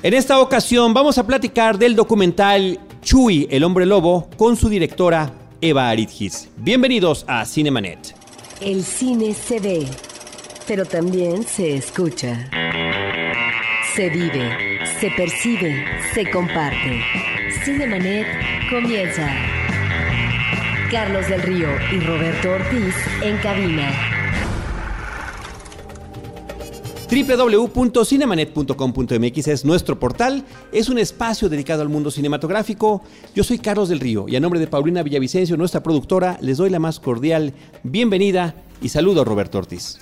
En esta ocasión vamos a platicar del documental Chuy, el hombre lobo, con su directora Eva Aridgis. Bienvenidos a Cinemanet. El cine se ve, pero también se escucha. Se vive, se percibe, se comparte. Cinemanet comienza. Carlos del Río y Roberto Ortiz en cabina. www.cinemanet.com.mx es nuestro portal, es un espacio dedicado al mundo cinematográfico. Yo soy Carlos del Río y a nombre de Paulina Villavicencio, nuestra productora, les doy la más cordial bienvenida y saludo a Roberto Ortiz.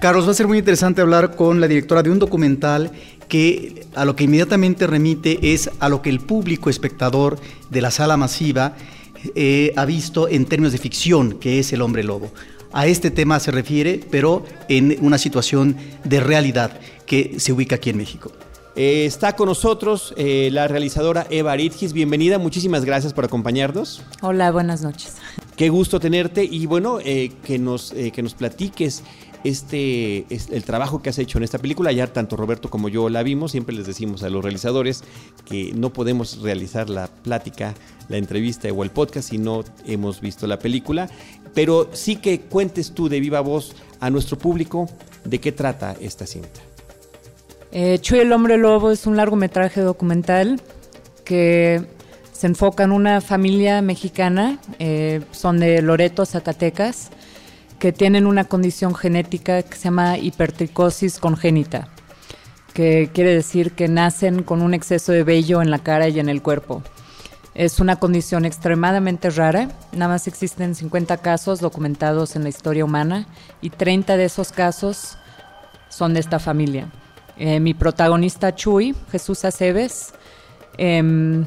Carlos, va a ser muy interesante hablar con la directora de un documental que a lo que inmediatamente remite es a lo que el público espectador de la sala masiva eh, ha visto en términos de ficción, que es el hombre lobo. A este tema se refiere, pero en una situación de realidad que se ubica aquí en México. Eh, está con nosotros eh, la realizadora Eva Aridgis. Bienvenida, muchísimas gracias por acompañarnos. Hola, buenas noches. Qué gusto tenerte y bueno, eh, que, nos, eh, que nos platiques este, es el trabajo que has hecho en esta película. Ya tanto Roberto como yo la vimos. Siempre les decimos a los realizadores que no podemos realizar la plática, la entrevista o el podcast si no hemos visto la película. Pero sí que cuentes tú de viva voz a nuestro público de qué trata esta cinta. Eh, Chuy el hombre lobo es un largometraje documental que se enfoca en una familia mexicana, eh, son de Loreto, Zacatecas, que tienen una condición genética que se llama hipertricosis congénita, que quiere decir que nacen con un exceso de vello en la cara y en el cuerpo. Es una condición extremadamente rara, nada más existen 50 casos documentados en la historia humana y 30 de esos casos son de esta familia. Eh, mi protagonista Chuy, Jesús Aceves, em,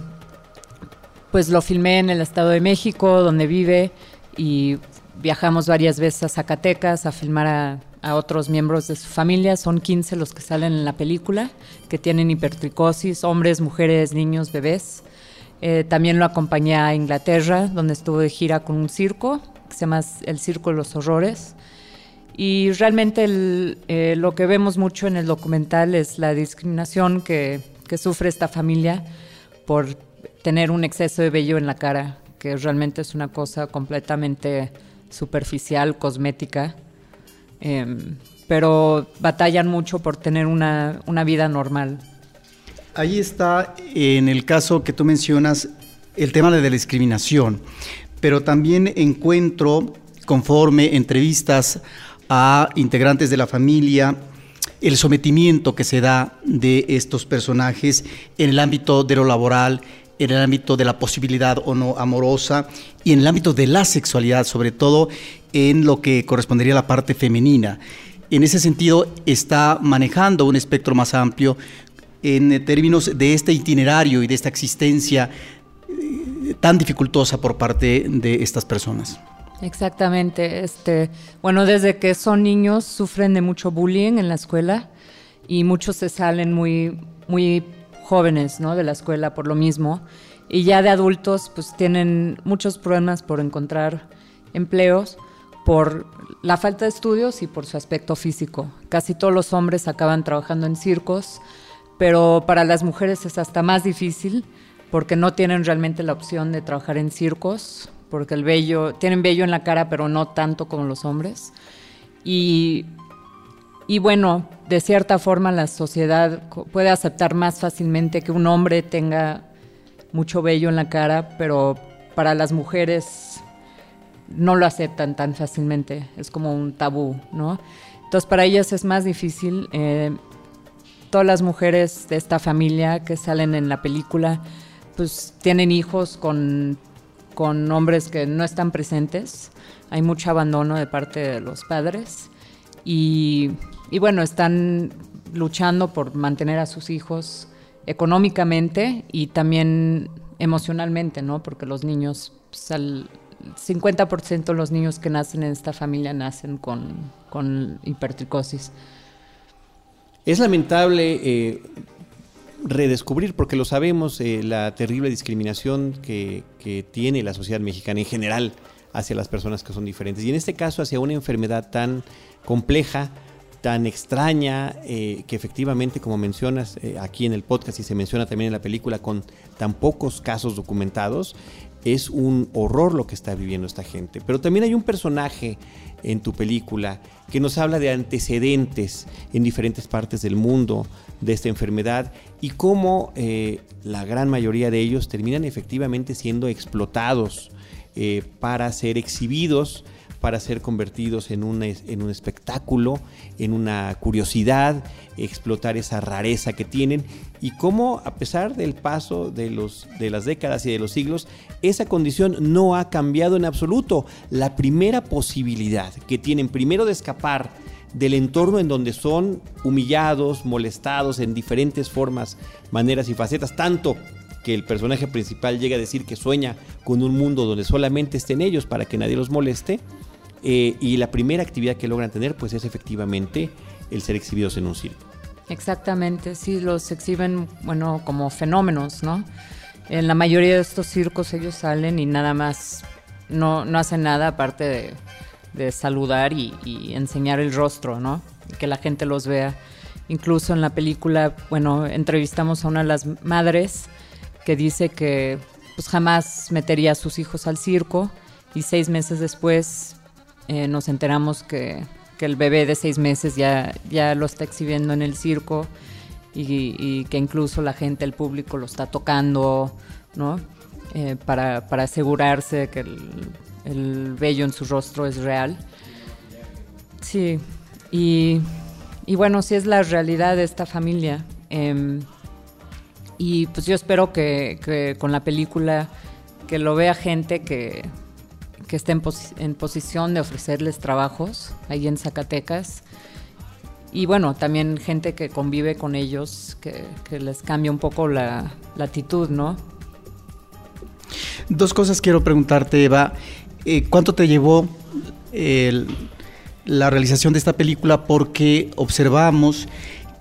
pues lo filmé en el Estado de México, donde vive, y viajamos varias veces a Zacatecas a filmar a, otros miembros de su familia. Son 15 los que salen en la película, que tienen hipertricosis, hombres, mujeres, niños, bebés. Eh, también lo acompañé a Inglaterra, donde estuvo de gira con un circo, que se llama El Circo de los Horrores. Y realmente eh, lo que vemos mucho en el documental es la discriminación que, que sufre esta familia por tener un exceso de vello en la cara, que realmente es una cosa completamente superficial, cosmética, eh, pero batallan mucho por tener una, una vida normal. Ahí está, en el caso que tú mencionas, el tema de la discriminación, pero también encuentro, conforme entrevistas a integrantes de la familia, el sometimiento que se da de estos personajes en el ámbito de lo laboral, en el ámbito de la posibilidad o no amorosa y en el ámbito de la sexualidad, sobre todo en lo que correspondería a la parte femenina. En ese sentido, está manejando un espectro más amplio en términos de este itinerario y de esta existencia eh, tan dificultosa por parte de estas personas. Exactamente. Este, bueno, desde que son niños sufren de mucho bullying en la escuela y muchos se salen muy, muy jóvenes ¿no? de la escuela por lo mismo. Y ya de adultos pues tienen muchos problemas por encontrar empleos por la falta de estudios y por su aspecto físico. Casi todos los hombres acaban trabajando en circos, pero para las mujeres es hasta más difícil porque no tienen realmente la opción de trabajar en circos, porque el vello, tienen vello en la cara, pero no tanto como los hombres. Y, y bueno, de cierta forma la sociedad puede aceptar más fácilmente que un hombre tenga mucho vello en la cara, pero para las mujeres no lo aceptan tan fácilmente, es como un tabú, ¿no? Entonces para ellas es más difícil. eh, todas las mujeres de esta familia que salen en la película, pues tienen hijos con, con hombres que no están presentes. Hay mucho abandono de parte de los padres. Y, bueno, están luchando por mantener a sus hijos económicamente y también emocionalmente, ¿no? Porque los niños, pues, al 50% de los niños que nacen en esta familia nacen con, con hipertricosis. Es lamentable eh, redescubrir, porque lo sabemos, eh, la terrible discriminación que, que tiene la sociedad mexicana en general hacia las personas que son diferentes. Y en este caso hacia una enfermedad tan compleja tan extraña, eh, que efectivamente, como mencionas eh, aquí en el podcast y se menciona también en la película, con tan pocos casos documentados, es un horror lo que está viviendo esta gente. Pero también hay un personaje en tu película que nos habla de antecedentes en diferentes partes del mundo de esta enfermedad y cómo eh, la gran mayoría de ellos terminan efectivamente siendo explotados para ser exhibidos para ser convertidos en un, en un espectáculo, en una curiosidad, explotar esa rareza que tienen y cómo a pesar del paso de, los, de las décadas y de los siglos, esa condición no ha cambiado en absoluto. La primera posibilidad que tienen primero de escapar del entorno en donde son humillados, molestados en diferentes formas, maneras y facetas, tanto que el personaje principal llega a decir que sueña con un mundo donde solamente estén ellos para que nadie los moleste, eh, y la primera actividad que logran tener pues es efectivamente el ser exhibidos en un circo. Exactamente, sí, los exhiben, bueno, como fenómenos, ¿no? En la mayoría de estos circos ellos salen y nada más, no, no hacen nada aparte de, saludar y, enseñar el rostro, ¿no? que la gente los vea. Incluso en la película, bueno, entrevistamos a una de las madres que dice que pues jamás metería a sus hijos al circo y seis meses después eh, nos enteramos que, el bebé de seis meses ya, ya lo está exhibiendo en el circo y, que incluso la gente, el público lo está tocando, ¿no? Eh, para, asegurarse que el, el, vello en su rostro es real. Sí, y, bueno, sí es la realidad de esta familia. Em, y pues yo espero que, que con la película que lo vea gente que, que esté en, posición de ofrecerles trabajos ahí en Zacatecas. Y bueno, también gente que convive con ellos, que, les cambia un poco la, actitud, ¿no? Dos cosas quiero preguntarte, Eva. Eh, ¿Cuánto te llevó la realización de esta película? Porque observamos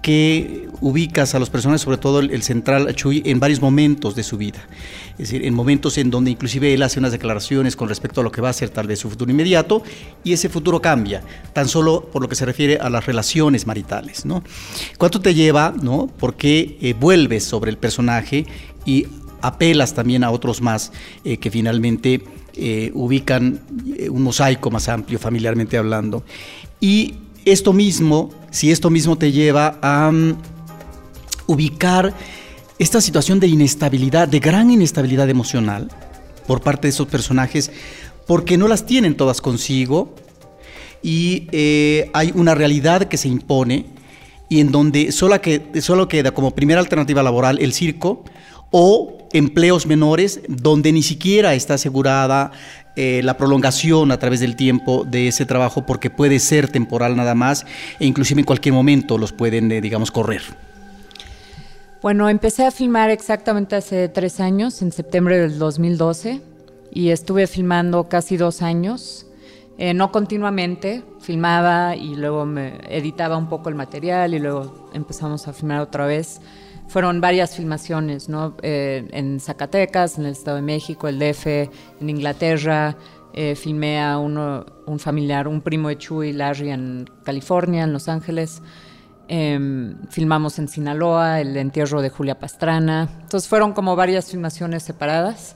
que ubicas a los personajes, sobre todo el, central Chuy, en varios momentos de su vida. Es decir, en momentos en donde inclusive él hace unas declaraciones con respecto a lo que va a ser tal vez su futuro inmediato y ese futuro cambia, tan solo por lo que se refiere a las relaciones maritales. ¿no? ¿Cuánto te lleva? ¿no? ¿Por qué eh, vuelves sobre el personaje y apelas también a otros más eh, que finalmente eh, ubican un mosaico más amplio, familiarmente hablando? Y esto mismo, si esto mismo te lleva a mm, ubicar esta situación de inestabilidad, de gran inestabilidad emocional por parte de esos personajes, porque no las tienen todas consigo y eh, hay una realidad que se impone y en donde solo, que, solo queda como primera alternativa laboral el circo o empleos menores donde ni siquiera está asegurada eh, la prolongación a través del tiempo de ese trabajo porque puede ser temporal nada más e inclusive en cualquier momento los pueden, eh, digamos, correr. Bueno, empecé a filmar exactamente hace tres años, en septiembre del 2012, y estuve filmando casi dos años, eh, no continuamente, filmaba y luego me editaba un poco el material y luego empezamos a filmar otra vez fueron varias filmaciones, ¿no? Eh, en Zacatecas, en el Estado de México, el DF, en Inglaterra. Eh, filmé a uno, un familiar, un primo de Chuy, Larry, en California, en Los Ángeles. Em, filmamos en Sinaloa el entierro de Julia Pastrana. Entonces fueron como varias filmaciones separadas.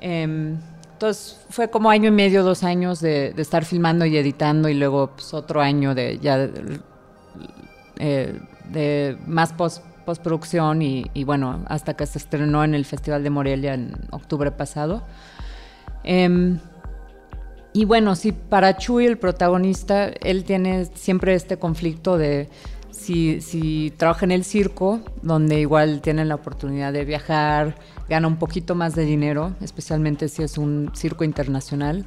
Em, entonces fue como año y medio, dos años de, estar filmando y editando y luego pues, otro año de ya eh, de más post postproducción y, y, bueno, hasta que se estrenó en el Festival de Morelia en octubre pasado. Em, y bueno, sí, para Chuy, el protagonista, él tiene siempre este conflicto de si, si trabaja en el circo, donde igual tiene la oportunidad de viajar, gana un poquito más de dinero, especialmente si es un circo internacional,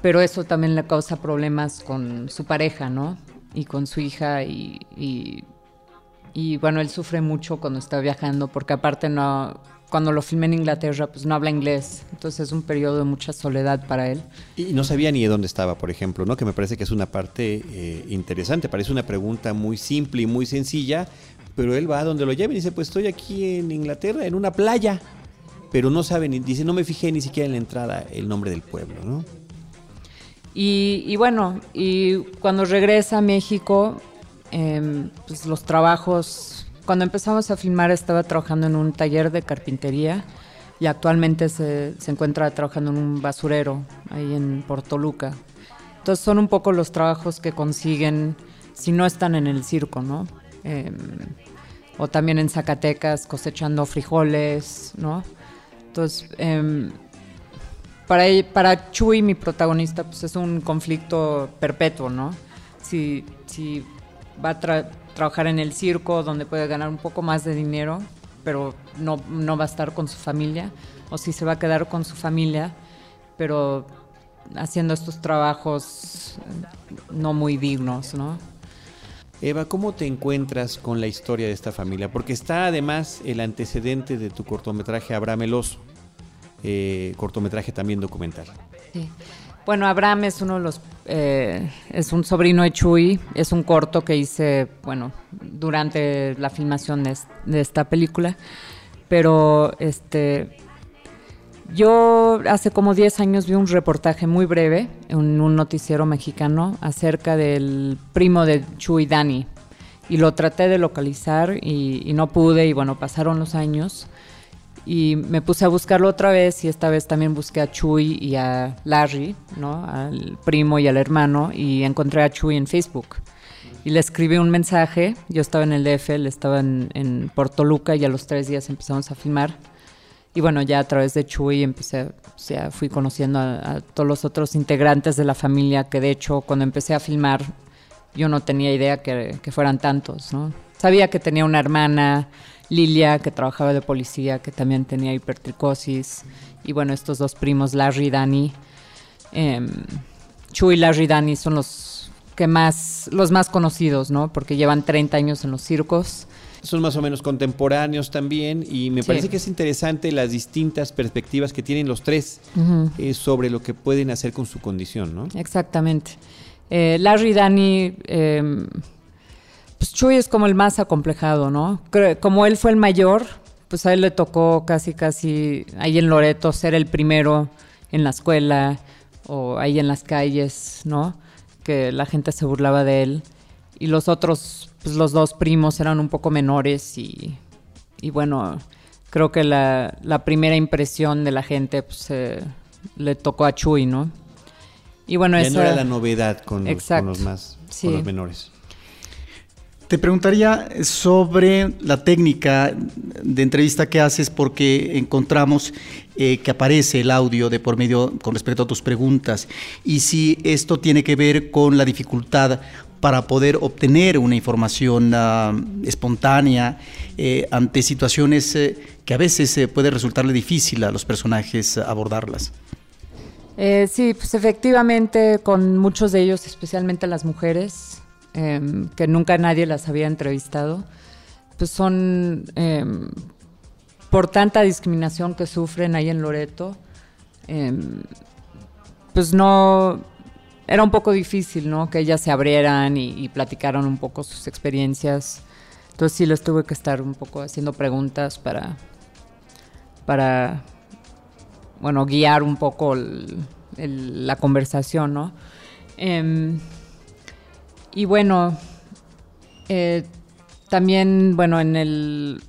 pero eso también le causa problemas con su pareja, ¿no? Y con su hija y y bueno, él sufre mucho cuando está viajando porque aparte no, cuando lo filmé en Inglaterra, pues no habla inglés. Entonces es un periodo de mucha soledad para él. Y no sabía ni de dónde estaba, por ejemplo, ¿no? Que me parece que es una parte eh, interesante. Parece una pregunta muy simple y muy sencilla, pero él va a donde lo lleven y dice, pues estoy aquí en Inglaterra, en una playa. Pero no sabe ni, dice, no me fijé ni siquiera en la entrada el nombre del pueblo, ¿no? Y, y bueno, y cuando regresa a México, em, pues los trabajos, cuando empezamos a filmar estaba trabajando en un taller de carpintería y actualmente se, se encuentra trabajando en un basurero ahí en Portoluca. Entonces son un poco los trabajos que consiguen si no están en el circo, ¿no? Em, o también en Zacatecas cosechando frijoles, ¿no? Entonces, em, para, para Chuy, mi protagonista, pues es un conflicto perpetuo, ¿no? Si, si va a trabajar en el circo, donde puede ganar un poco más de dinero, pero no, no va a estar con su familia, o si se va a quedar con su familia, pero haciendo estos trabajos no muy dignos, ¿no? Eva, ¿cómo te encuentras con la historia de esta familia? Porque está además el antecedente de tu cortometraje Abraham el eh, cortometraje también documental. Sí. Bueno, Abraham es uno de los, eh, es un sobrino de Chuy, es un corto que hice, bueno, durante la filmación de, esta película, pero este, yo hace como 10 años vi un reportaje muy breve en un noticiero mexicano acerca del primo de Chuy Dani y lo traté de localizar y, no pude y bueno, pasaron los años y me puse a buscarlo otra vez y esta vez también busqué a Chuy y a Larry, ¿no? Al primo y al hermano y encontré a Chuy en Facebook. Y le escribí un mensaje, yo estaba en el DF, él estaba en, en Portoluca y a los tres días empezamos a filmar y bueno, ya a través de Chuy empecé, o sea, fui conociendo a, todos los otros integrantes de la familia, que de hecho cuando empecé a filmar yo no tenía idea que, fueran tantos, ¿no? Sabía que tenía una hermana, Lilia, que trabajaba de policía, que también tenía hipertricosis, y bueno, estos dos primos, Larry y Dani. Eh, Chuy, Larry y Dani son los que más, los más conocidos, ¿no? Porque llevan 30 años en los circos son más o menos contemporáneos también y me parece que es interesante las distintas perspectivas que tienen los tres eh, sobre lo que pueden hacer con su condición, ¿no? Exactamente. Eh, Larry y Dani, em, pues Chuy es como el más acomplejado, ¿no? Como él fue el mayor, pues a él le tocó casi, casi ahí en Loreto ser el primero en la escuela o ahí en las calles, ¿no? Que la gente se burlaba de él. Y los otros pues los dos primos eran un poco menores y, bueno, creo que la, primera impresión de la gente pues, le tocó a Chuy, ¿no? Y bueno, ya no era la novedad con los, más con los menores. Te preguntaría sobre la técnica de entrevista que haces porque encontramos eh, que aparece el audio de por medio con respecto a tus preguntas y si esto tiene que ver con la dificultad para poder obtener una información ah, espontánea eh, ante situaciones eh, que a veces puede resultarle difícil a los personajes abordarlas. sí, pues efectivamente con muchos de ellos, especialmente las mujeres, em, que nunca nadie las había entrevistado, pues son em, por tanta discriminación que sufren ahí en Loreto, em, pues no, era un poco difícil, ¿no? Que ellas se abrieran y, platicaran un poco sus experiencias. Entonces sí les tuve que estar un poco haciendo preguntas para, para bueno, guiar un poco la conversación, ¿no? Y bueno, eh, también, bueno, en el,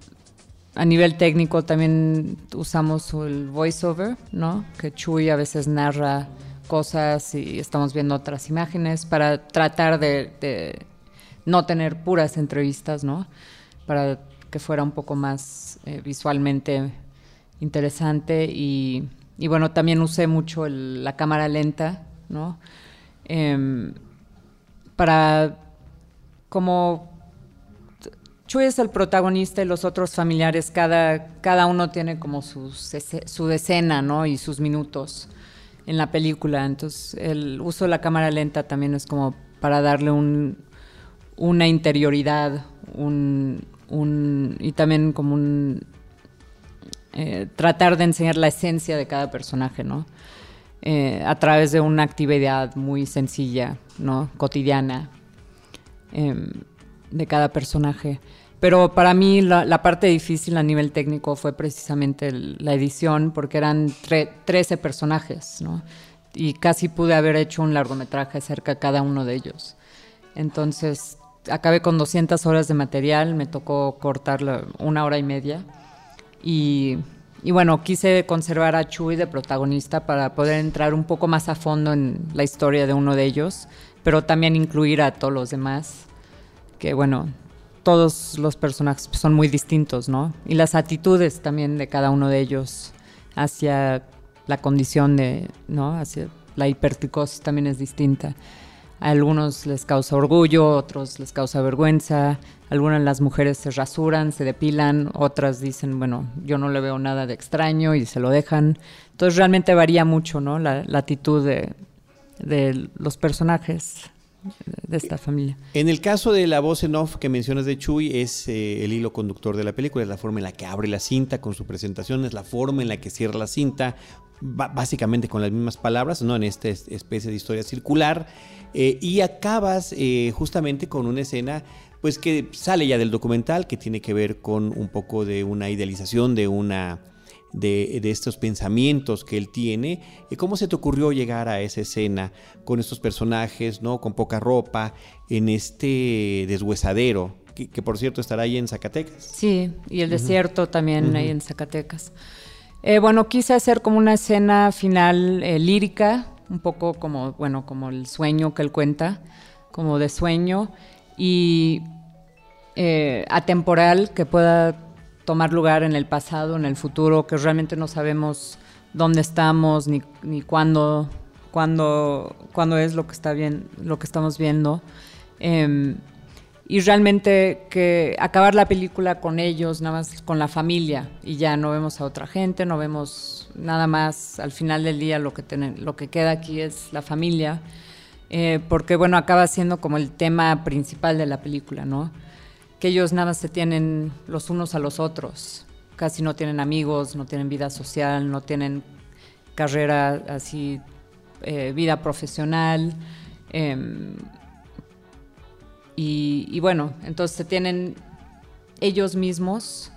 a nivel técnico también usamos el voiceover, ¿no? Que Chuy a veces narra cosas y estamos viendo otras imágenes para tratar de, no tener puras entrevistas, ¿no? Para que fuera un poco más eh, visualmente interesante y, bueno, también usé mucho la cámara lenta, ¿no? Em, para como Chuy es el protagonista y los otros familiares, cada, cada uno tiene como su, su escena, ¿no? Y sus minutos en la película. Entonces, el uso de la cámara lenta también es como para darle un, una interioridad, un, y también como un... Eh, tratar de enseñar la esencia de cada personaje, ¿no? Eh, a través de una actividad muy sencilla, ¿no? Cotidiana em, de cada personaje. Pero para mí la, parte difícil a nivel técnico fue precisamente la edición, porque eran 13 personajes, ¿no? Y casi pude haber hecho un largometraje acerca de cada uno de ellos. Entonces, acabé con 200 horas de material, me tocó cortar una hora y media. Y, y, bueno, quise conservar a Chuy de protagonista para poder entrar un poco más a fondo en la historia de uno de ellos, pero también incluir a todos los demás, que bueno, todos los personajes son muy distintos, ¿no? Y las actitudes también de cada uno de ellos hacia la condición de, ¿no? Hacia la hipertricosis también es distinta. A algunos les causa orgullo, otros les causa vergüenza, algunas las mujeres se rasuran, se depilan, otras dicen, bueno, yo no le veo nada de extraño y se lo dejan. Entonces realmente varía mucho, ¿no? La, actitud de, de los personajes de esta familia. En el caso de la voz en off que mencionas de Chuy, es eh, el hilo conductor de la película, es la forma en la que abre la cinta con su presentación, es la forma en la que cierra la cinta, básicamente con las mismas palabras, ¿no? En esta especie de historia circular. Eh, y acabas eh, justamente con una escena pues que sale ya del documental, que tiene que ver con un poco de una idealización de una de, estos pensamientos que él tiene. Eh, ¿Cómo se te ocurrió llegar a esa escena con estos personajes, ¿no? con poca ropa, en este deshuesadero? Que, por cierto estará ahí en Zacatecas. Sí, y el desierto también ahí en Zacatecas. Eh, bueno, quise hacer como una escena final eh, lírica, un poco como, bueno, como el sueño que él cuenta, como de sueño, y eh, atemporal que pueda tomar lugar en el pasado, en el futuro, que realmente no sabemos dónde estamos ni, ni cuándo, cuándo, cuándo es lo que está bien, lo que estamos viendo. Y realmente que acabar la película con ellos, nada más con la familia y ya no vemos a otra gente, no vemos nada más al final del día lo que, lo que queda aquí es la familia, eh, porque bueno, acaba siendo como el tema principal de la película, ¿no? Que ellos nada más se tienen los unos a los otros, casi no tienen amigos, no tienen vida social, no tienen carrera así, eh, vida profesional. Em, y, bueno, entonces se tienen ellos mismos,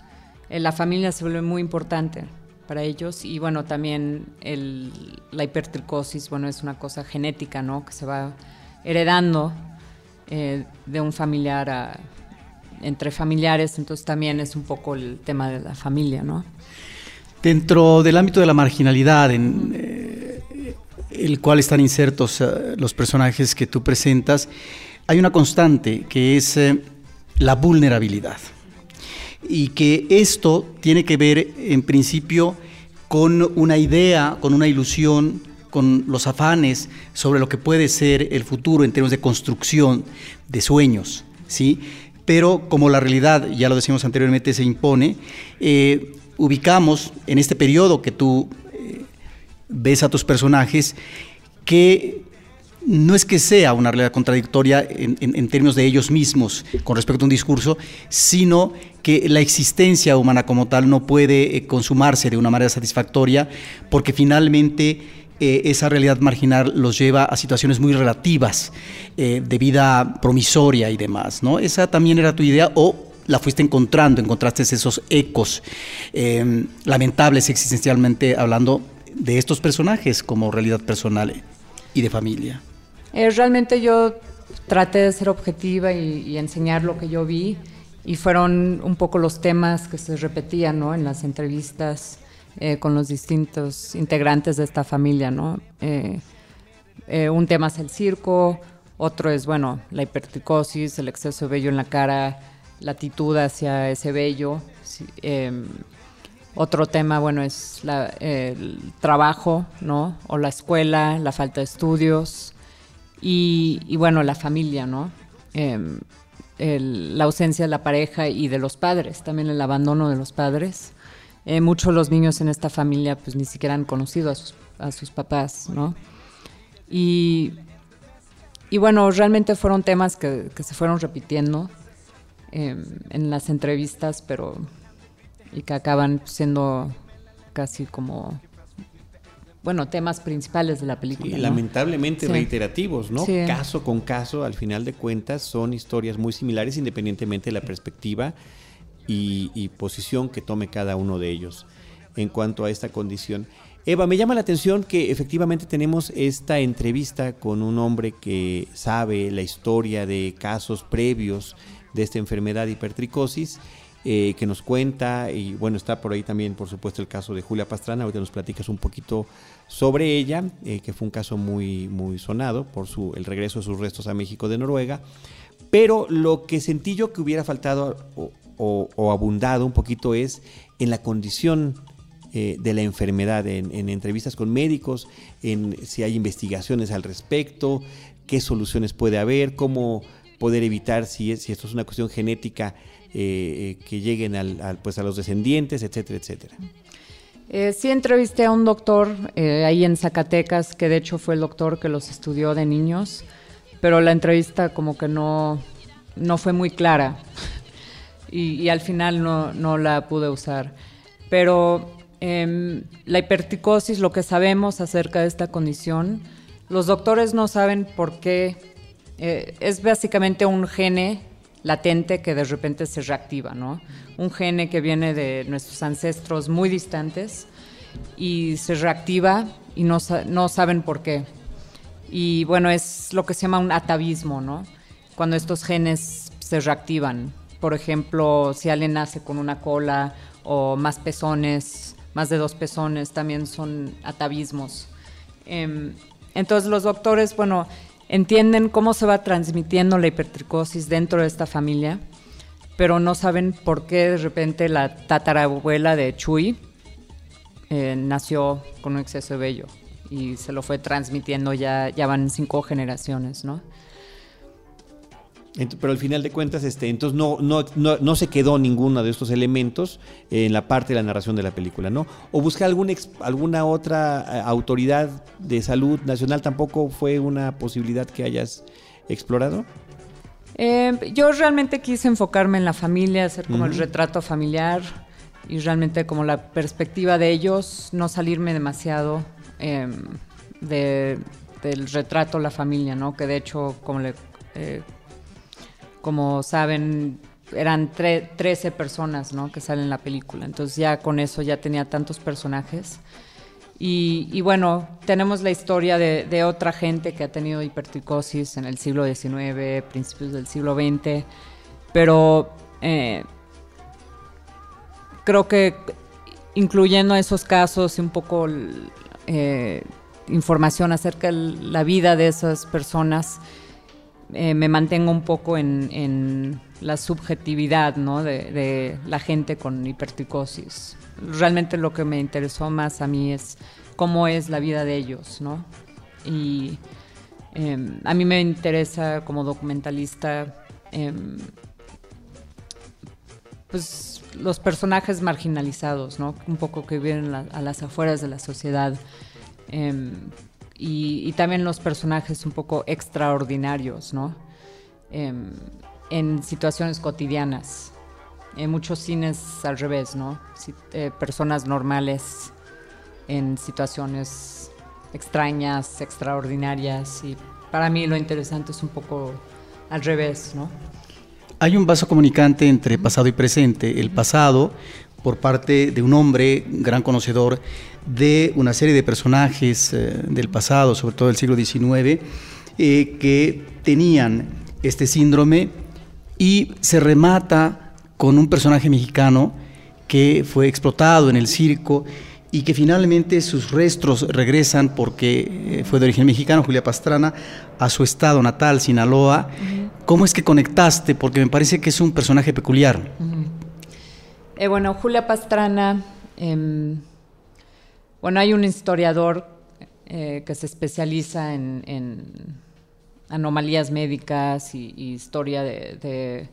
eh, la familia se vuelve muy importante para ellos y bueno, también la hipertricosis, bueno, es una cosa genética, ¿no? Que se va heredando eh, de un familiar a, entre familiares, entonces también es un poco el tema de la familia, ¿no? Dentro del ámbito de la marginalidad, en eh, el cual están insertos los personajes que tú presentas, hay una constante que es eh, la vulnerabilidad y que esto tiene que ver en principio con una idea, con una ilusión, con los afanes sobre lo que puede ser el futuro en términos de construcción de sueños, ¿sí? Pero como la realidad, ya lo decimos anteriormente, se impone, eh, ubicamos en este periodo que tú eh, ves a tus personajes que no es que sea una realidad contradictoria en, términos de ellos mismos con respecto a un discurso, sino que la existencia humana como tal no puede eh, consumarse de una manera satisfactoria porque finalmente eh, esa realidad marginal los lleva a situaciones muy relativas eh, de vida promisoria y demás. ¿no? Esa también era tu idea o la fuiste encontrando, encontraste esos ecos lamentables existencialmente hablando de estos personajes como realidad personal y de familia. Eh, realmente yo traté de ser objetiva y, enseñar lo que yo vi y fueron un poco los temas que se repetían ¿no? en las entrevistas eh, con los distintos integrantes de esta familia. ¿no? Eh, un tema es el circo, otro es bueno la hipertricosis, el exceso de vello en la cara, la actitud hacia ese vello. otro tema, bueno, es el trabajo, ¿no? O la escuela, la falta de estudios. Y, bueno, la familia, ¿no? Em, la ausencia de la pareja y de los padres, también el abandono de los padres. Eh, muchos de los niños en esta familia pues ni siquiera han conocido a sus, papás, ¿no? Y, y, bueno, realmente fueron temas que, que se fueron repitiendo em, en las entrevistas, pero y que acaban siendo casi como bueno, temas principales de la película. lamentablemente reiterativos, ¿no? Caso con caso, al final de cuentas, son historias muy similares independientemente de la perspectiva y, posición que tome cada uno de ellos en cuanto a esta condición. Eva, me llama la atención que efectivamente tenemos esta entrevista con un hombre que sabe la historia de casos previos de esta enfermedad hipertricosis, eh, que nos cuenta, y bueno, está por ahí también, por supuesto, el caso de Julia Pastrana, ahorita nos platicas un poquito sobre ella, eh, que fue un caso muy, muy sonado por su, el regreso de sus restos a México de Noruega, pero lo que sentí yo que hubiera faltado o, abundado un poquito es en la condición eh, de la enfermedad, en, entrevistas con médicos, en si hay investigaciones al respecto, qué soluciones puede haber, cómo poder evitar si, si esto es una cuestión genética eh, que lleguen al, pues a los descendientes, etcétera, etcétera. Eh, sí entrevisté a un doctor eh, ahí en Zacatecas, que de hecho fue el doctor que los estudió de niños, pero la entrevista como que no, no fue muy clara y, al final no, no, la pude usar. Pero em, la hiperticosis, lo que sabemos acerca de esta condición, los doctores no saben por qué. Eh, es básicamente un gene latente que de repente se reactiva, ¿no? Un gene que viene de nuestros ancestros muy distantes y se reactiva y no, no saben por qué. Y bueno, es lo que se llama un atavismo, ¿no? Cuando estos genes se reactivan. Por ejemplo, si alguien nace con una cola o más pezones, más de dos pezones, también son atavismos. Em, entonces los doctores, bueno, entienden cómo se va transmitiendo la hipertricosis dentro de esta familia, pero no saben por qué de repente la tatarabuela de Chuy eh, nació con un exceso de vello y se lo fue transmitiendo ya, ya van cinco generaciones, ¿no? Pero al final de cuentas, este, entonces no, no, no, se quedó ninguno de estos elementos en la parte de la narración de la película, ¿no? O buscar algún alguna otra eh, autoridad de salud nacional tampoco fue una posibilidad que hayas explorado. Eh, yo realmente quise enfocarme en la familia, hacer como el retrato familiar y realmente como la perspectiva de ellos, no salirme demasiado em, de, del retrato la familia, ¿no? Que de hecho, como le eh, como saben, eran 13 personas ¿no? que salen en la película. Entonces ya con eso ya tenía tantos personajes. Y, bueno, tenemos la historia de, otra gente que ha tenido hipertricosis en el siglo XIX, principios del siglo XX, pero eh, creo que incluyendo esos casos y un poco eh, información acerca de la vida de esas personas, eh, me mantengo un poco en, la subjetividad de, la gente con hipertricosis. Realmente lo que me interesó más a mí es cómo es la vida de ellos, ¿no? Y em, a mí me interesa como documentalista em, pues los personajes marginalizados, ¿no? Un poco que viven a las afueras de la sociedad. Em, y, también los personajes un poco extraordinarios, ¿no? Em, en situaciones cotidianas. En muchos cines al revés, ¿no? Eh, personas normales en situaciones extrañas, extraordinarias y para mí lo interesante es un poco al revés, ¿no? Hay un vaso comunicante entre pasado y presente. El pasado, por parte de un hombre, gran conocedor de una serie de personajes eh, del pasado, sobre todo del siglo XIX, eh, que tenían este síndrome y se remata con un personaje mexicano que fue explotado en el circo y que finalmente sus restos regresan porque eh, fue de origen mexicano, Julia Pastrana, a su estado natal, Sinaloa. ¿Cómo es que conectaste? Porque me parece que es un personaje peculiar. bueno, Julia Pastrana em, bueno, hay un historiador eh, que se especializa en, anomalías médicas y, historia de,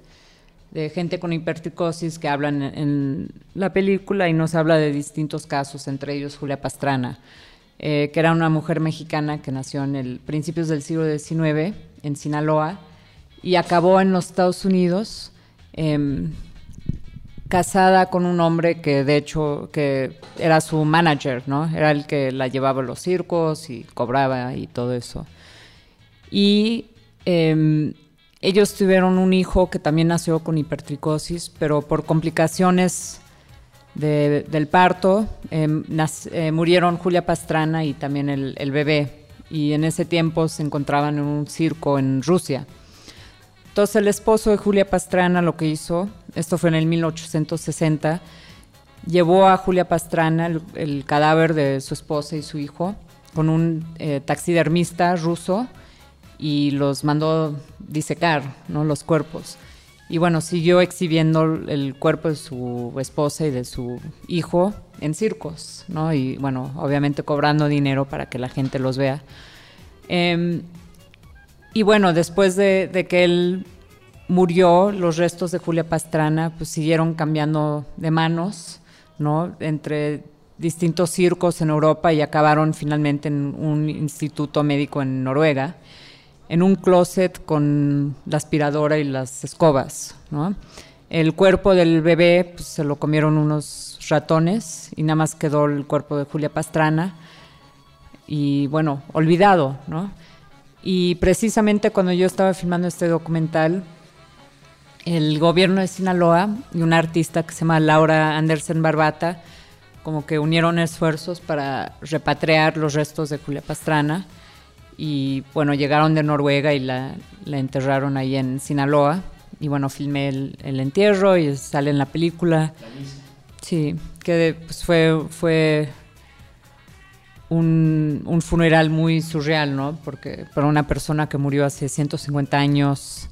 gente con hipertricosis que hablan en, la película y nos habla de distintos casos, entre ellos Julia Pastrana, eh, que era una mujer mexicana que nació en principios del siglo XIX en Sinaloa y acabó en los Estados Unidos. Em, casada con un hombre que de hecho que era su manager, ¿no? Era el que la llevaba a los circos y cobraba y todo eso. Y em, ellos tuvieron un hijo que también nació con hipertricosis, pero por complicaciones del parto, em, eh, murieron Julia Pastrana y también el, el, bebé. Y en ese tiempo se encontraban en un circo en Rusia. Entonces el esposo de Julia Pastrana lo que hizo, esto fue en el 1860, llevó a Julia Pastrana el, cadáver de su esposa y su hijo con un eh, taxidermista ruso y los mandó disecar, ¿no? Los cuerpos. Y bueno, siguió exhibiendo el cuerpo de su esposa y de su hijo en circos, ¿no? Y bueno, obviamente cobrando dinero para que la gente los vea. Em, y bueno, después de, de, que él murió, los restos de Julia Pastrana pues siguieron cambiando de manos ¿no? entre distintos circos en Europa y acabaron finalmente en un instituto médico en Noruega, en un closet con la aspiradora y las escobas. ¿no? El cuerpo del bebé pues, se lo comieron unos ratones y nada más quedó el cuerpo de Julia Pastrana y bueno, olvidado, ¿no? Y precisamente cuando yo estaba filmando este documental, el gobierno de Sinaloa y una artista que se llama Laura Andersen Barbata, como que unieron esfuerzos para repatriar los restos de Julia Pastrana. Y bueno, llegaron de Noruega y la, enterraron ahí en Sinaloa. Y bueno, filmé el, entierro y sale en la película. Sí, que pues fue, fue un, un, funeral muy surreal, ¿no? Porque para una persona que murió hace 150 años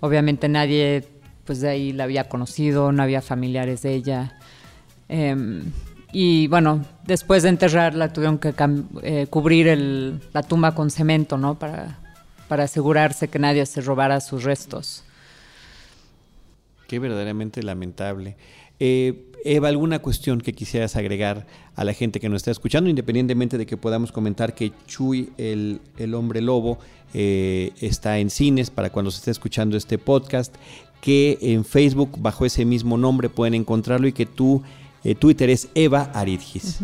Obviamente nadie pues de ahí la había conocido, no había familiares de ella. Em, y bueno, después de enterrarla tuvieron que eh, cubrir la tumba con cemento, ¿no? Para, para asegurarse que nadie se robara sus restos. Qué verdaderamente lamentable. Eh, Eva, ¿alguna cuestión que quisieras agregar a la gente que nos está escuchando, independientemente de que podamos comentar que Chuy, el, el hombre lobo, eh, está en cines para cuando se esté escuchando este podcast, que en Facebook bajo ese mismo nombre pueden encontrarlo y que tu eh, Twitter es Eva Aridgis.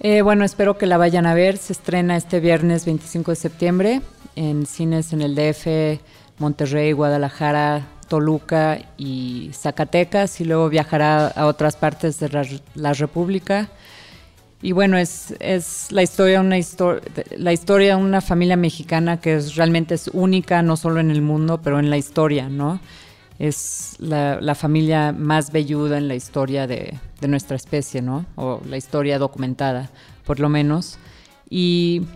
Eh, bueno, espero que la vayan a ver. Se estrena este viernes 25 de septiembre en cines en el DF, Monterrey, Guadalajara, Toluca y Zacatecas y luego viajará a otras partes de la República. Y bueno, es, es la, historia, una la historia de una familia mexicana que es, realmente es única, no solo en el mundo, pero en la historia, ¿no? Es la, familia más velluda en la historia de, nuestra especie, ¿no? O la historia documentada, por lo menos. Y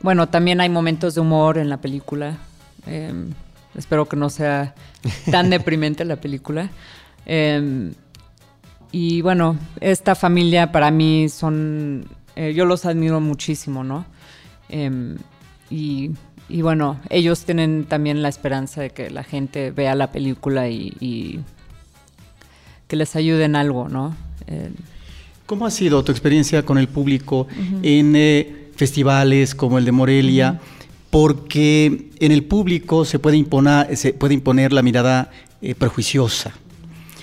bueno, también hay momentos de humor en la película. Em, espero que no sea tan deprimente la película. Em, y bueno, esta familia para mí son, eh, yo los admiro muchísimo, ¿no? Em, y, bueno, ellos tienen también la esperanza de que la gente vea la película y, que les ayude en algo, ¿no? Eh, ¿Cómo ha sido tu experiencia con el público en eh, festivales como el de Morelia? Porque en el público se puede imponer, se puede imponer la mirada prejuiciosa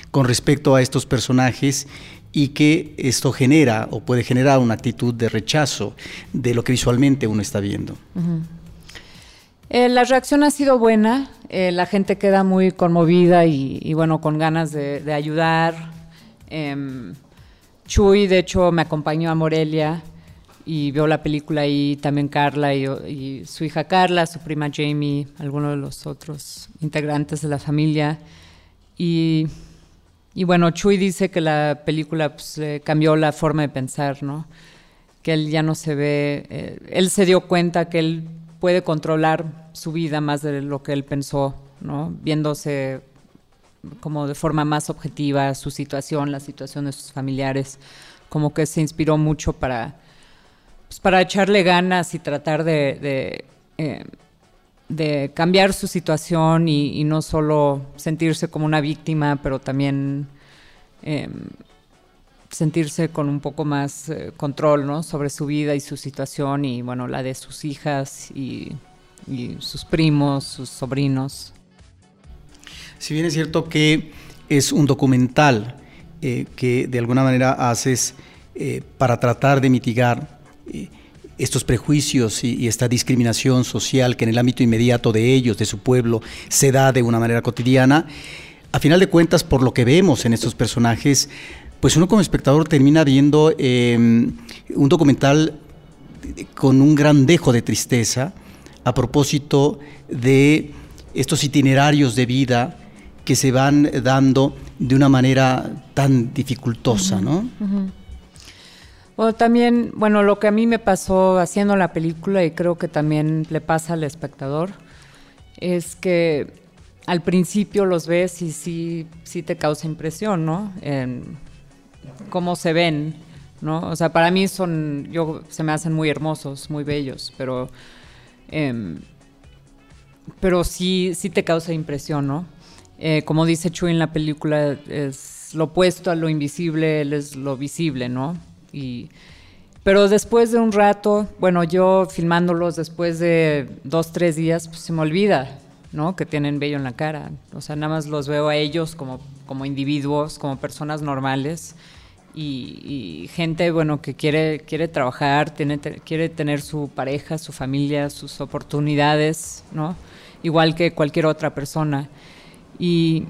con respecto a estos personajes y que esto genera o puede generar una actitud de rechazo de lo que visualmente uno está viendo. Eh, la reacción ha sido buena, eh, la gente queda muy conmovida y, bueno, con ganas de, ayudar. Em, Chuy, de hecho, me acompañó a Morelia y vio la película ahí, también Carla y, y su hija Carla, su prima Jamie, algunos de los otros integrantes de la familia. Y y bueno, Chuy dice que la película pues, cambió la forma de pensar, ¿no? Que él ya no se ve, eh, él se dio cuenta que él puede controlar su vida más de lo que él pensó, ¿no? Viéndose como de forma más objetiva su situación, la situación de sus familiares, como que se inspiró mucho para, pues, para echarle ganas y tratar de, eh, cambiar su situación y, no solo sentirse como una víctima, pero también em, sentirse con un poco más eh, control ¿no? sobre su vida y su situación y bueno, la de sus hijas y, sus primos, sus sobrinos. Si bien es cierto que es un documental eh, que de alguna manera haces para tratar de mitigar estos prejuicios y, esta discriminación social que en el ámbito inmediato de ellos, de su pueblo, se da de una manera cotidiana, a final de cuentas, por lo que vemos en estos personajes, pues uno como espectador termina viendo em, un documental con un gran dejo de tristeza a propósito de estos itinerarios de vida que se van dando de una manera tan dificultosa, ¿no? Bueno, también, bueno, lo que a mí me pasó haciendo la película y creo que también le pasa al espectador es que al principio los ves y sí, sí te causa impresión, ¿no? En cómo se ven, ¿no? O sea, para mí son, yo, se me hacen muy hermosos, muy bellos, pero, em, pero sí, sí te causa impresión, ¿no? Eh, como dice Chuy en la película, es lo opuesto a lo invisible, él es lo visible, ¿no? Y, pero después de un rato, bueno, yo filmándolos después de dos, tres días, pues se me olvida, ¿no? Que tienen bello en la cara. O sea, nada más los veo a ellos como, como individuos, como personas normales y, gente, bueno, que quiere, quiere trabajar, tiene, quiere tener su pareja, su familia, sus oportunidades, ¿no? Igual que cualquier otra persona. Y,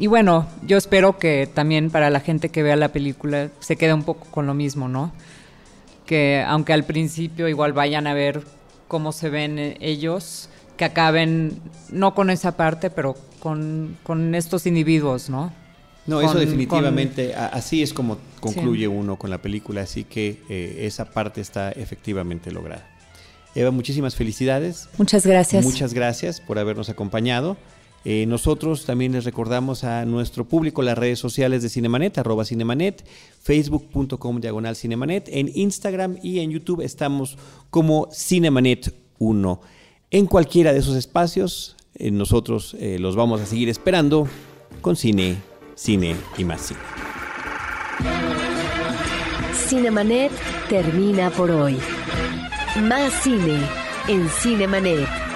y bueno, yo espero que también para la gente que vea la película se quede un poco con lo mismo, ¿no? Que aunque al principio igual vayan a ver cómo se ven eh, ellos, que acaben no con esa parte, pero con, con estos individuos, ¿no? No, eso definitivamente, así es como concluye uno con la película, así que eh, esa parte está efectivamente lograda. Eva, muchísimas felicidades. Muchas gracias. Muchas gracias por habernos acompañado. Eh, nosotros también les recordamos a nuestro público las redes sociales de Cinemanet, arroba Cinemanet, facebook.com diagonal Cinemanet, en Instagram y en YouTube estamos como Cinemanet 1. En cualquiera de esos espacios, eh, nosotros eh, los vamos a seguir esperando con cine, cine y más cine. Cinemanet termina por hoy. Más cine en Cinemanet.